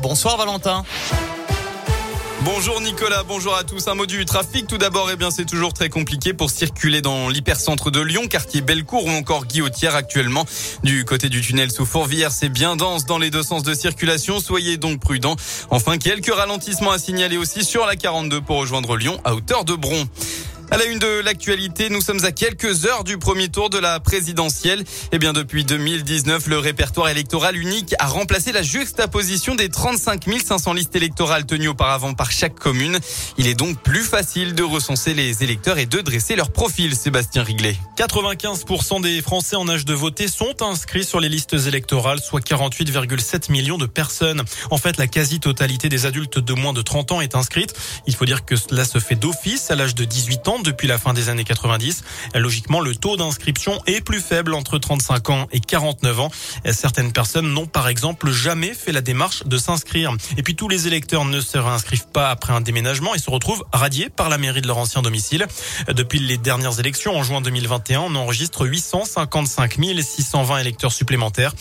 Bonsoir Valentin. Bonjour Nicolas, bonjour à tous. Un mot du trafic tout d'abord. Eh bien, c'est toujours très compliqué pour circuler dans l'hypercentre de Lyon, quartier Bellecour ou encore Guillotière actuellement. Du côté du tunnel sous Fourvière, c'est bien dense dans les deux sens de circulation. Soyez donc prudents. Enfin, quelques ralentissements à signaler aussi sur la 42 pour rejoindre Lyon à hauteur de Bron. À la une de l'actualité, nous sommes à quelques heures du premier tour de la présidentielle. Eh bien, depuis 2019, le répertoire électoral unique a remplacé la juxtaposition des 35 500 listes électorales tenues auparavant par chaque commune. Il est donc plus facile de recenser les électeurs et de dresser leur profil, Sébastien Riglet. 95% des Français en âge de voter sont inscrits sur les listes électorales, soit 48,7 millions de personnes. En fait, la quasi-totalité des adultes de moins de 30 ans est inscrite. Il faut dire que cela se fait d'office à l'âge de 18 ans depuis la fin des années 90. Logiquement, le taux d'inscription est plus faible entre 35 ans et 49 ans. Certaines personnes n'ont par exemple jamais fait la démarche de s'inscrire. Et puis tous les électeurs ne se réinscrivent pas après un déménagement et se retrouvent radiés par la mairie de leur ancien domicile. Depuis les dernières élections en juin 2021, on enregistre 855 620 électeurs supplémentaires.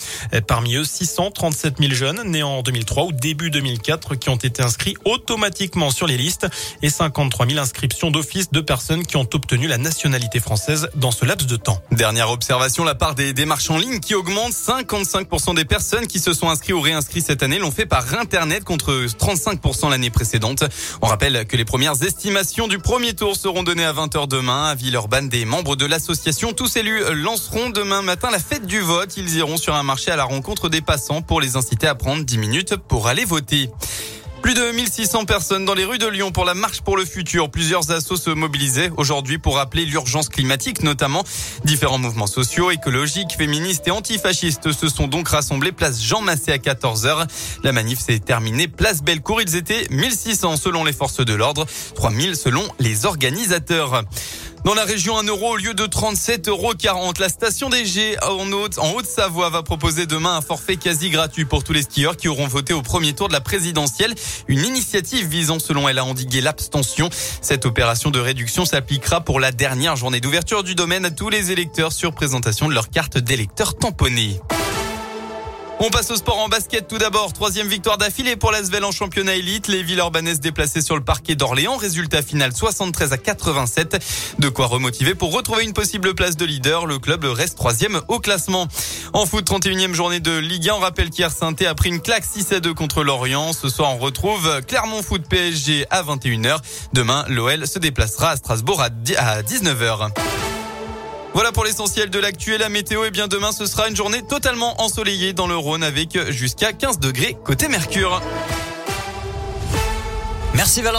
Parmi eux, 637 000 jeunes nés en 2003 ou début 2004 qui ont été inscrits automatiquement sur les listes et 53 000 inscriptions d'office de personnes qui ont obtenu la nationalité française dans ce laps de temps. Dernière observation, la part des démarches en ligne qui augmente. 55% des personnes qui se sont inscrits ou réinscrits cette année l'ont fait par Internet contre 35% l'année précédente. On rappelle que les premières estimations du premier tour seront données à 20h demain à Villeurbanne. Des membres de l'association Tous élus lanceront demain matin la fête du vote. Ils iront sur un marché à la rencontre des passants pour les inciter à prendre 10 minutes pour aller voter. Plus de 1600 personnes dans les rues de Lyon pour la marche pour le futur. Plusieurs assos se mobilisaient aujourd'hui pour rappeler l'urgence climatique, notamment. Différents mouvements sociaux, écologiques, féministes et antifascistes se sont donc rassemblés place Jean Massé à 14h. La manif s'est terminée place Bellecour. Ils étaient 1600 selon les forces de l'ordre, 3000 selon les organisateurs. Dans la région, 1 euro au lieu de 37,40 euros. La station des G en Haute-Savoie va proposer demain un forfait quasi gratuit pour tous les skieurs qui auront voté au premier tour de la présidentielle. Une initiative visant, selon elle, à endiguer l'abstention. Cette opération de réduction s'appliquera pour la dernière journée d'ouverture du domaine à tous les électeurs sur présentation de leur carte d'électeur tamponnée. On passe au sport en basket tout d'abord. Troisième victoire d'affilée pour l'Asvel en championnat élite. Les villes urbanaises déplacées sur le parquet d'Orléans. Résultat final 73 à 87. De quoi remotiver pour retrouver une possible place de leader. Le club reste troisième au classement. En foot, 31e journée de Ligue 1. On rappelle qu'hier saint a pris une claque 6 à 2 contre Lorient. Ce soir, on retrouve Clermont Foot PSG à 21h. Demain, l'OL se déplacera à Strasbourg à 19h. Voilà pour l'essentiel de l'actu et la météo. Et bien demain, ce sera une journée totalement ensoleillée dans le Rhône avec jusqu'à 15 degrés côté Mercure. Merci Valentin.